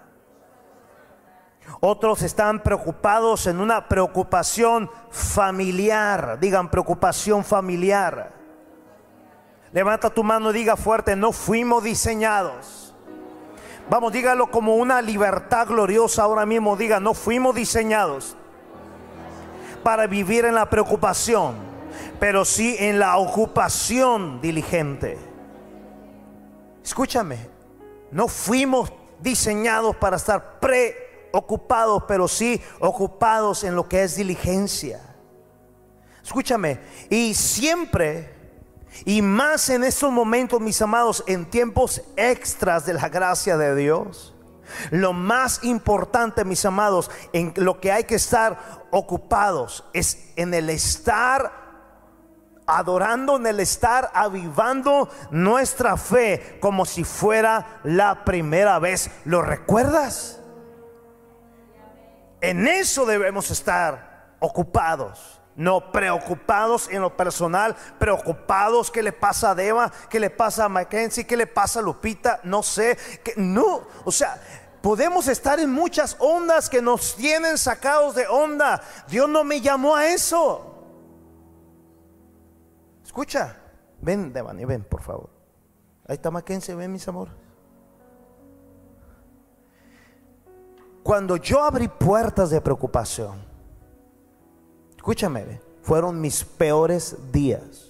Otros están preocupados en una preocupación familiar. Digan preocupación familiar. Levanta tu mano y diga fuerte, no fuimos diseñados Vamos, dígalo como una libertad gloriosa ahora mismo. Diga, no fuimos diseñados para vivir en la preocupación, pero sí en la ocupación diligente. Escúchame, no fuimos diseñados para estar preocupados, pero sí ocupados en lo que es diligencia. Escúchame, y siempre y más en estos momentos, mis amados, en tiempos extras de la gracia de Dios. Lo más importante, mis amados, en lo que hay que estar ocupados es en el estar adorando, en el estar avivando nuestra fe como si fuera la primera vez. ¿Lo recuerdas? En eso debemos estar ocupados. No preocupados en lo personal, preocupados qué le pasa a Deva, qué le pasa a Mackenzie, qué le pasa a Lupita, no sé, no, o sea, podemos estar en muchas ondas que nos tienen sacados de onda. Dios no me llamó a eso. Escucha, ven Devani, ven por favor. Ahí está Mackenzie, ven mis amores. Cuando yo abrí puertas de preocupación, escúchame, fueron mis peores días,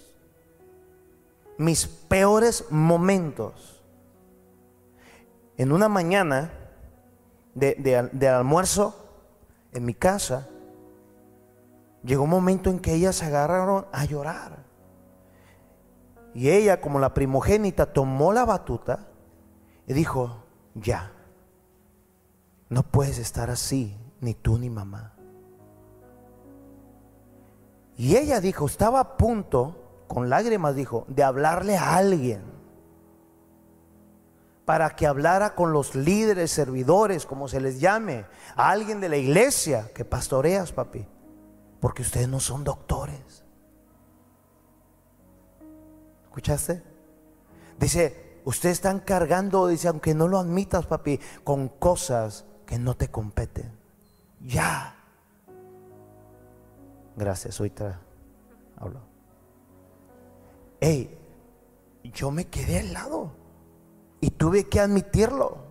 mis peores momentos. En una mañana de, almuerzo en mi casa, llegó un momento en que ellas se agarraron a llorar. Y ella, como la primogénita, tomó la batuta y dijo, ya, no puedes estar así, ni tú ni mamá. Y ella dijo, estaba a punto, con lágrimas dijo, de hablarle a alguien para que hablara con los líderes, servidores, como se les llame, a alguien de la iglesia que pastoreas, papi, porque ustedes no son doctores. ¿Escuchaste? Dice, ustedes están cargando, dice, aunque no lo admitas, papi, con cosas que no te competen. Ya. Gracias, ahorita hablo. Hey, yo me quedé al lado y tuve que admitirlo.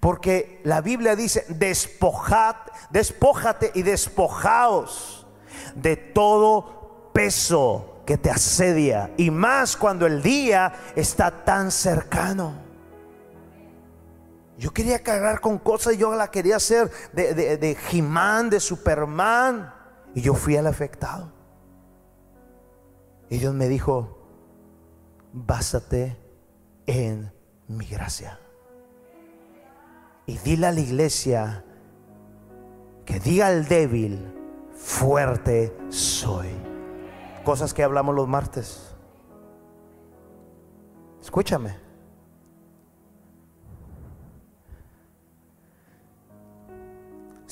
Porque la Biblia dice, despojad, despójate y despojaos de todo peso que te asedia. Y más cuando el día está tan cercano. Yo quería cargar con cosas, yo la quería hacer de, de, de He-Man, de Superman. Y yo fui el afectado. Y Dios me dijo, básate en mi gracia. Y dile a la iglesia que diga al débil, fuerte soy. Cosas que hablamos los martes. Escúchame.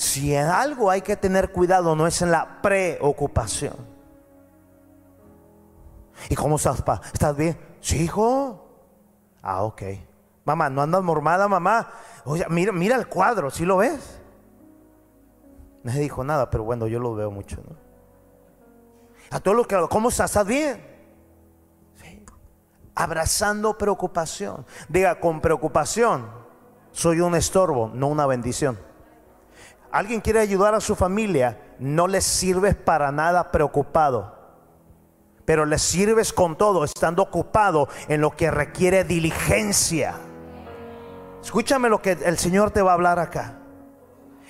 Si en algo hay que tener cuidado, no es en la preocupación. ¿Y cómo estás, pa? ¿Estás bien? Sí, hijo. Ah, ok. Mamá, ¿no andas mormada, mamá? Oye, mira, mira el cuadro, ¿sí lo ves? No se dijo nada, pero bueno, yo lo veo mucho. A todos los que, ¿cómo estás? ¿Estás bien? Sí. Abrazando preocupación. Diga, con preocupación, soy un estorbo, no una bendición. Alguien quiere ayudar a su familia, no le sirves para nada preocupado pero le sirves con todo, estando ocupado en lo que requiere diligencia. Escúchame lo que el Señor te va a hablar acá.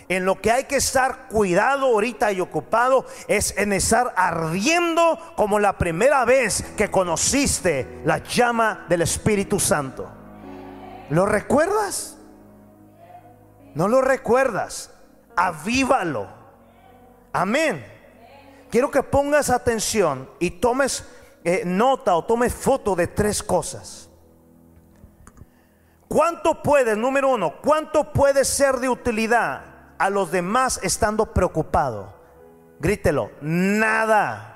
En lo que hay que estar cuidado ahorita y ocupado es en estar ardiendo como la primera vez que conociste la llama del Espíritu Santo. ¿Lo recuerdas? No lo recuerdas. Avívalo. Amén quiero que pongas atención y tomes eh, nota o tomes foto de tres cosas. ¿Cuánto puede, número uno, cuánto puede ser de utilidad a los demás estando preocupado? Grítelo, nada.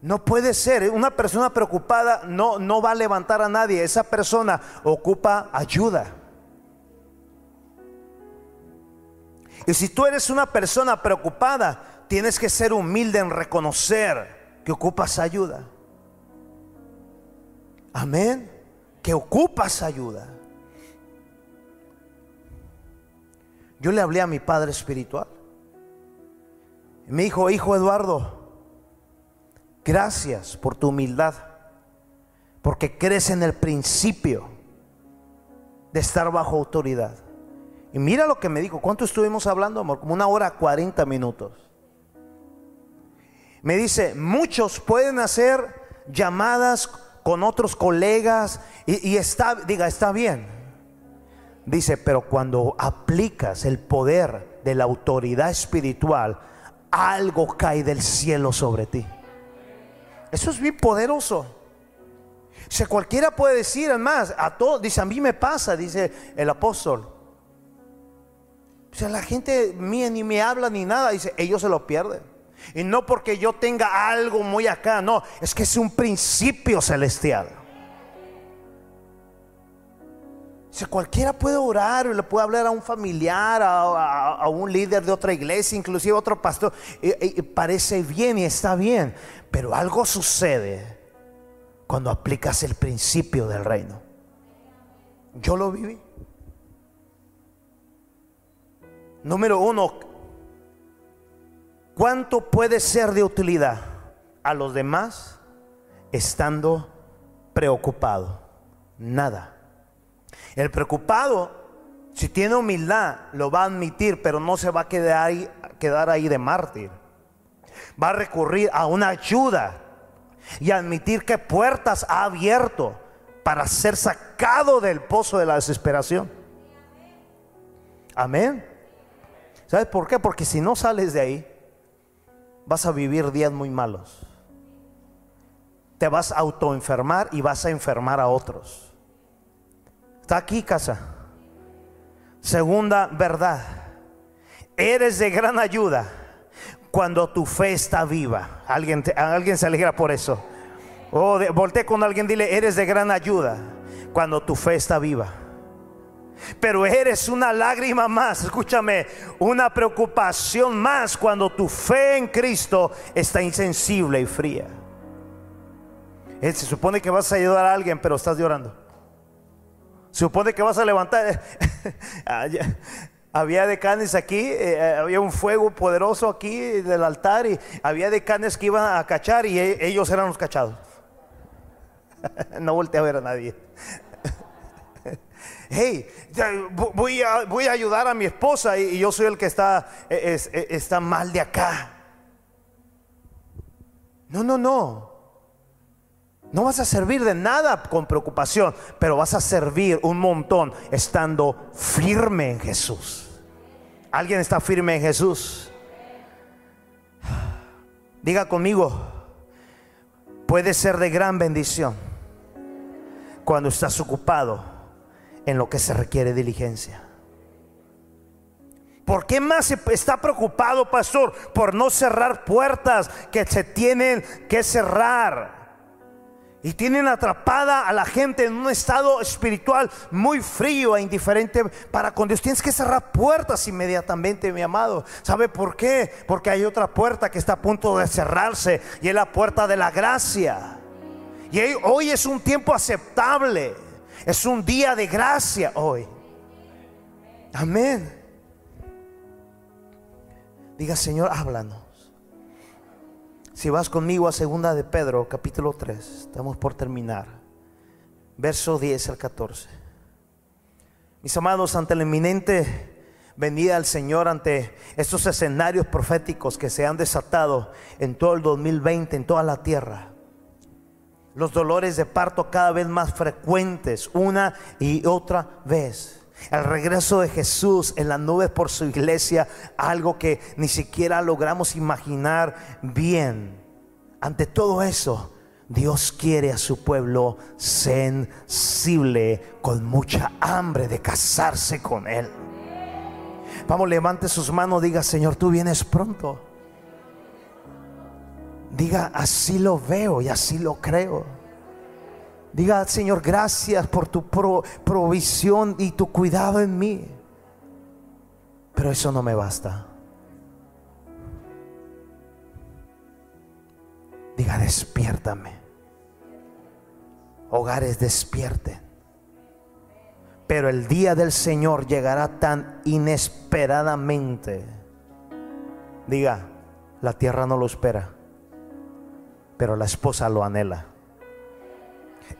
No puede ser, una persona preocupada no, no va a levantar a nadie, esa persona ocupa ayuda. Y si tú eres una persona preocupada, tienes que ser humilde en reconocer que ocupas ayuda. Amén. Que ocupas ayuda. Yo le hablé a mi padre espiritual. Me dijo, hijo Eduardo, gracias por tu humildad. Porque crees en el principio de estar bajo autoridad. Mira lo que me dijo. ¿Cuánto estuvimos hablando, amor? Como una hora, 40 minutos. Me dice, muchos pueden hacer llamadas con otros colegas y, está, diga, está bien. Dice, pero cuando aplicas el poder de la autoridad espiritual, algo cae del cielo sobre ti. Eso es bien poderoso. Si cualquiera puede decir, además, a todos, dice, a mí me pasa, dice el apóstol. O sea, la gente mía ni me habla ni nada, dice, ellos se lo pierden. Y no porque yo tenga algo muy acá, no, es que es un principio celestial. Si cualquiera puede orar o le puede hablar a un familiar, a, un líder de otra iglesia, inclusive a otro pastor, parece bien y está bien, pero algo sucede cuando aplicas el principio del reino. Yo lo viví. Número uno, ¿cuánto puede ser de utilidad a los demás estando preocupado? Nada. El preocupado, si tiene humildad, lo va a admitir, pero no se va a quedar ahí, quedar ahí de mártir. Va a recurrir a una ayuda y admitir que puertas ha abierto para ser sacado del pozo de la desesperación. Amén. ¿Sabes por qué? Porque si no sales de ahí, vas a vivir días muy malos. te vas a autoenfermar y vas a enfermar a otros. Está aquí, casa. Segunda verdad. Eres de gran ayuda cuando tu fe está viva. Alguien, alguien se alegra por eso. Oh, voltea con alguien, dile, eres de gran ayuda cuando tu fe está viva. Pero eres una lágrima más, escúchame, una preocupación más cuando tu fe en Cristo está insensible y fría. Se supone que vas a ayudar a alguien, pero estás llorando. Se supone que vas a levantar. *laughs* había decanes aquí, eh, había un fuego poderoso aquí del altar y había decanes que iban a cachar y e, ellos eran los cachados. *laughs* no volteé a ver a nadie. *laughs* hey, voy a, ayudar a mi esposa y, yo soy el que está, e, e, está mal de acá. No, no, no. No vas a servir de nada con preocupación, pero vas a servir un montón estando firme en Jesús. ¿Alguien está firme en Jesús? Diga conmigo, puede ser de gran bendición cuando estás ocupado en lo que se requiere diligencia. ¿Por qué más está preocupado, pastor? Por no cerrar puertas que se tienen que cerrar. Y tienen atrapada a la gente en un estado espiritual muy frío e indiferente para con Dios. Tienes que cerrar puertas inmediatamente, mi amado. ¿Sabe por qué? Porque hay otra puerta que está a punto de cerrarse y es la puerta de la gracia. Y hoy es un tiempo aceptable. Es un día de gracia hoy. Amén. Diga, Señor, háblanos. Si vas conmigo a segunda de Pedro, capítulo 3, estamos por terminar. Verso 10 al 14. Mis amados, ante la inminente venida del Señor, ante estos escenarios proféticos que se han desatado en todo el 2020, en toda la tierra, los dolores de parto cada vez más frecuentes, una y otra vez el regreso de Jesús en las nubes por su iglesia, algo que ni siquiera logramos imaginar bien. Ante todo eso, Dios quiere a su pueblo sensible, con mucha hambre de casarse con Él. Vamos, levante sus manos, diga, Señor, tú vienes pronto. Diga, así lo veo y así lo creo. Diga, Señor, gracias por tu provisión y tu cuidado en mí. Pero eso no me basta. Diga, despiértame. Hogares despierten. Pero el día del Señor llegará tan inesperadamente. Diga, la tierra no lo espera, pero la esposa lo anhela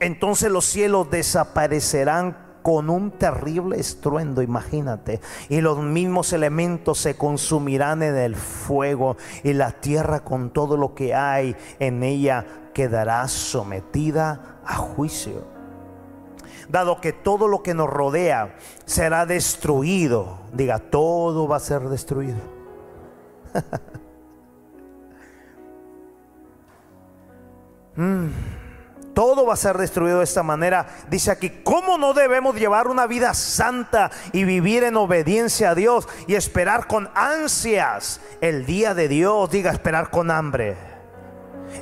entonces los cielos desaparecerán con un terrible estruendo, imagínate. Y los mismos elementos se consumirán en el fuego y la tierra con todo lo que hay en ella quedará sometida a juicio. Dado que todo lo que nos rodea será destruido, diga, todo va a ser destruido. *laughs* mm todo va a ser destruido de esta manera. Dice aquí, ¿cómo no debemos llevar una vida santa y vivir en obediencia a Dios y esperar con ansias el día de Dios? Diga, esperar con hambre.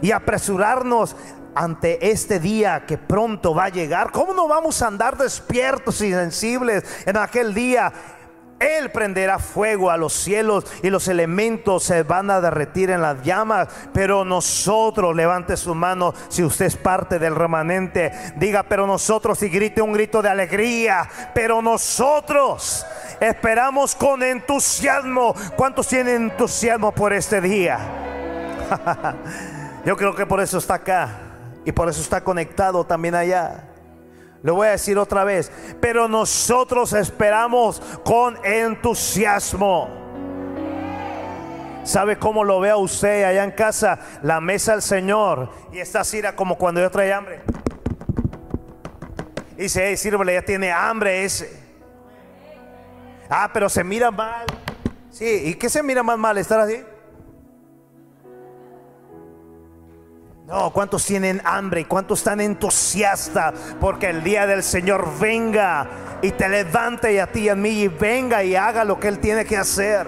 Y apresurarnos ante este día que pronto va a llegar. ¿Cómo no vamos a andar despiertos y sensibles en aquel día? Él prenderá fuego a los cielos y los elementos se van a derretir en las llamas. Pero nosotros, levante su mano si usted es parte del remanente. Diga, pero nosotros y grite un grito de alegría. Pero nosotros esperamos con entusiasmo. ¿Cuántos tienen entusiasmo por este día? *laughs* Yo creo que por eso está acá y por eso está conectado también allá. Lo voy a decir otra vez. Pero nosotros esperamos con entusiasmo. ¿Sabe cómo lo ve a usted allá en casa? La mesa del Señor. Y esta sira como cuando yo trae hambre. Y dice, hey, sírvele, ya tiene hambre ese. Ah, pero se mira mal. Sí, ¿y qué se mira más mal? ¿Estar así? No, ¿cuántos tienen hambre? ¿Cuántos están entusiastas porque el día del Señor venga y te levante y a ti y a mí y venga y haga lo que Él tiene que hacer?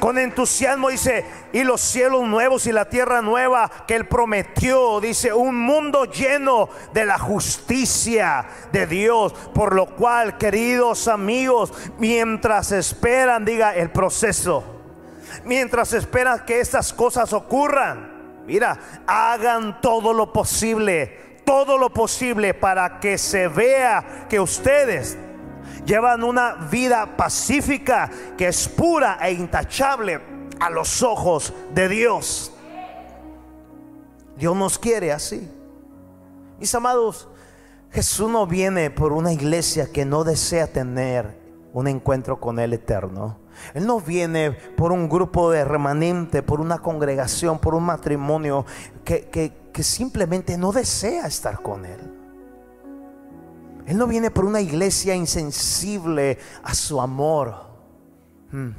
Con entusiasmo dice, y los cielos nuevos y la tierra nueva que Él prometió, dice, un mundo lleno de la justicia de Dios, por lo cual, queridos amigos, mientras esperan, diga, el proceso, mientras esperan que estas cosas ocurran, Mira, hagan todo lo posible, todo lo posible para que se vea que ustedes llevan una vida pacífica que es pura e intachable a los ojos de Dios. Dios nos quiere así. Mis amados, Jesús no viene por una iglesia que no desea tener un encuentro con el eterno. Él no viene por un grupo de remanente, por una congregación, por un matrimonio que, simplemente no desea estar con Él. Él no viene por una iglesia insensible a su amor, hmm,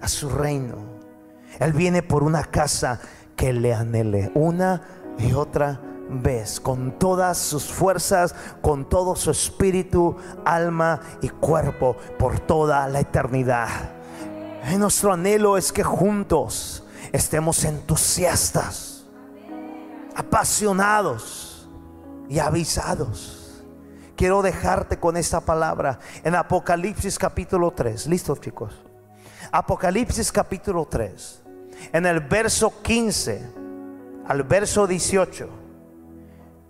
a su reino. Él viene por una casa que le anhele una y otra vez, con todas sus fuerzas, con todo su espíritu, alma y cuerpo por toda la eternidad. Nuestro anhelo es que juntos estemos entusiastas, apasionados y avisados. Quiero dejarte con esta palabra en Apocalipsis capítulo 3. ¿Listos chicos? Apocalipsis capítulo 3. En el verso 15 al verso 18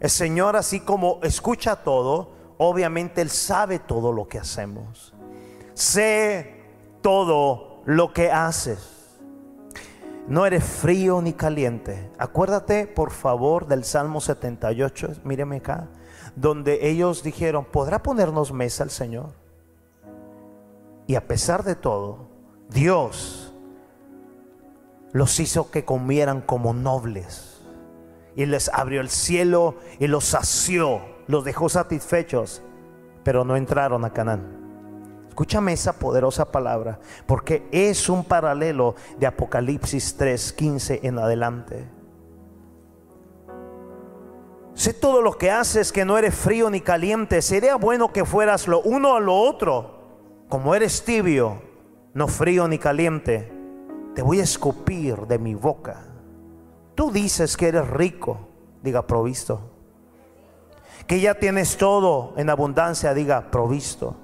el Señor, así como escucha todo, obviamente Él sabe todo lo que hacemos. Sé todo lo que haces. No eres frío ni caliente. Acuérdate, por favor, del Salmo 78. Míreme acá. Donde ellos dijeron, ¿podrá ponernos mesa el Señor? Y a pesar de todo, Dios los hizo que comieran como nobles y les abrió el cielo y los sació, los dejó satisfechos, pero no entraron a Canaán. Escúchame esa poderosa palabra, porque es un paralelo de Apocalipsis 3:15 en adelante. Sé todo lo que haces, que no eres frío ni caliente. Sería bueno que fueras lo uno a lo otro. Como eres tibio, no frío ni caliente, te voy a escupir de mi boca. Tú dices que eres rico, diga provisto. Que ya tienes todo en abundancia, diga provisto.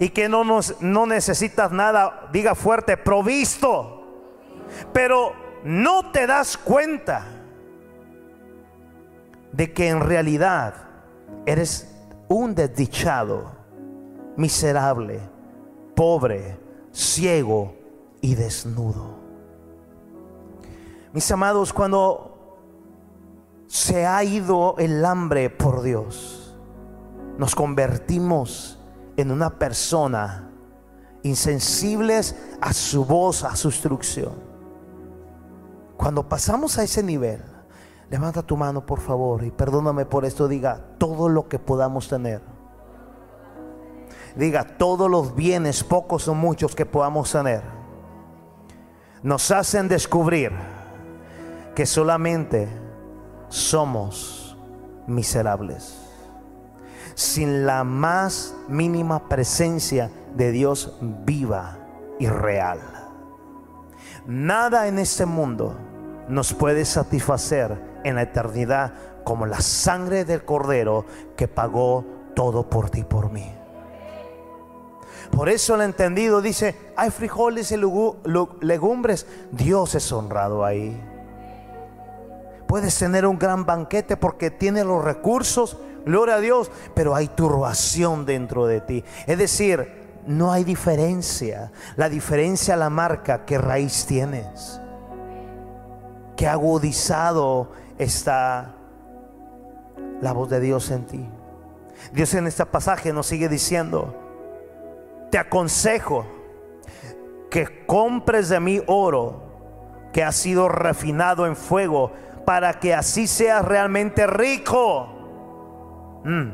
Y que no, nos, no necesitas nada, diga fuerte, provisto. Pero no te das cuenta de que en realidad eres un desdichado, miserable, pobre, ciego y desnudo. Mis amados, cuando se ha ido el hambre por Dios, nos convertimos en una persona insensibles a su voz, a su instrucción. Cuando pasamos a ese nivel, levanta tu mano por favor y perdóname por esto, diga todo lo que podamos tener. Diga todos los bienes, pocos o muchos que podamos tener, nos hacen descubrir que solamente somos miserables. Sin la más mínima presencia de Dios viva y real. Nada en este mundo nos puede satisfacer en la eternidad como la sangre del cordero que pagó todo por ti por mí. Por eso el entendido dice, hay frijoles y legumbres, Dios es honrado ahí. Puedes tener un gran banquete porque tiene los recursos, gloria a Dios, pero hay turbación dentro de ti. Es decir, no hay diferencia. La diferencia la marca qué raíz tienes. Qué agudizado está la voz de Dios en ti. Dios en este pasaje nos sigue diciendo, te aconsejo que compres de mí oro que ha sido refinado en fuego para que así seas realmente rico. Mm.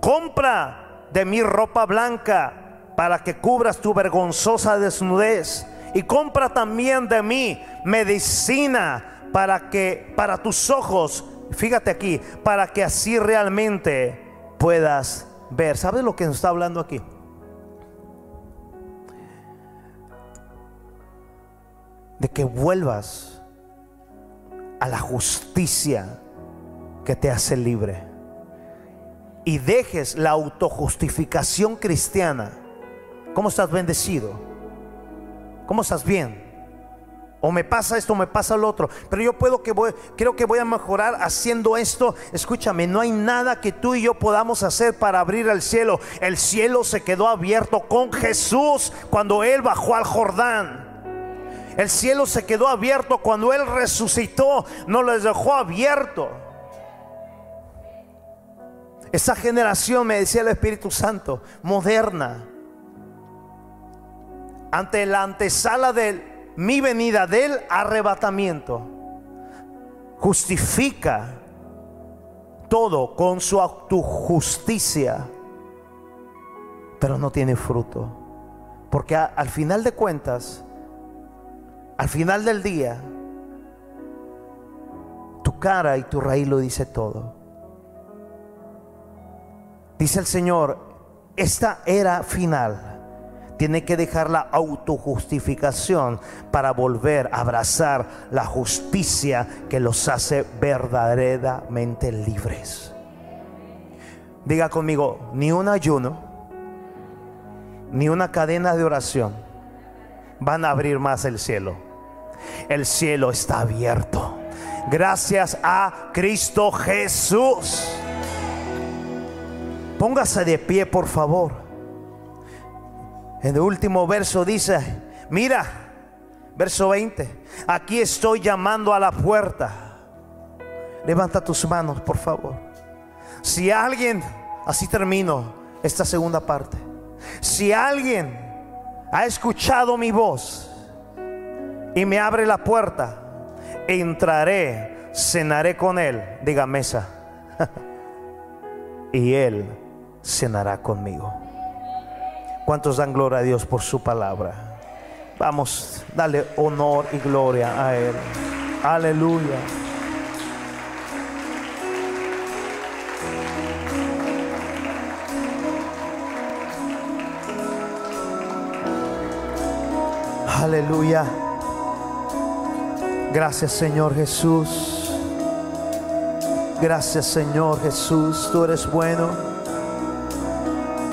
Compra de mi ropa blanca para que cubras tu vergonzosa desnudez. Y compra también de mí medicina para que para tus ojos, fíjate aquí, para que así realmente puedas ver. ¿Sabes lo que nos está hablando aquí? De que vuelvas a la justicia que te hace libre y dejes la autojustificación cristiana. ¿Cómo estás bendecido? ¿Cómo estás bien? O me pasa esto, o me pasa lo otro. Pero yo puedo que voy, creo que voy a mejorar haciendo esto. Escúchame, no hay nada que tú y yo podamos hacer para abrir el cielo. El cielo se quedó abierto con Jesús cuando Él bajó al Jordán. El cielo se quedó abierto cuando Él resucitó. No les dejó abierto. Esa generación, me decía el Espíritu Santo, moderna, ante la antesala de mi venida, del arrebatamiento, justifica todo con su justicia, pero no tiene fruto. Porque al final de cuentas, al final del día, tu cara y tu raíz lo dice todo. Dice el Señor, esta era final tiene que dejar la autojustificación para volver a abrazar la justicia que los hace verdaderamente libres. Diga conmigo, ni un ayuno, ni una cadena de oración van a abrir más el cielo. El cielo está abierto. Gracias a Cristo Jesús. Póngase de pie, por favor. En el último verso dice, mira, verso 20, aquí estoy llamando a la puerta. Levanta tus manos, por favor. Si alguien, así termino esta segunda parte. Si alguien ha escuchado mi voz y me abre la puerta, entraré, cenaré con él, diga mesa. *laughs* y él cenará conmigo. ¿Cuántos dan gloria a Dios por su palabra? Vamos, dale honor y gloria a Él. Aleluya. Aleluya. Gracias Señor Jesús. Gracias Señor Jesús. Tú eres bueno.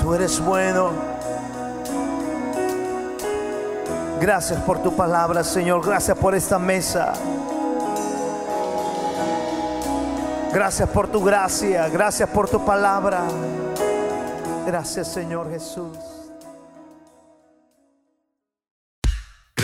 Tú eres bueno. Gracias por tu palabra, Señor. Gracias por esta mesa. Gracias por tu gracia. Gracias por tu palabra. Gracias, Señor Jesús.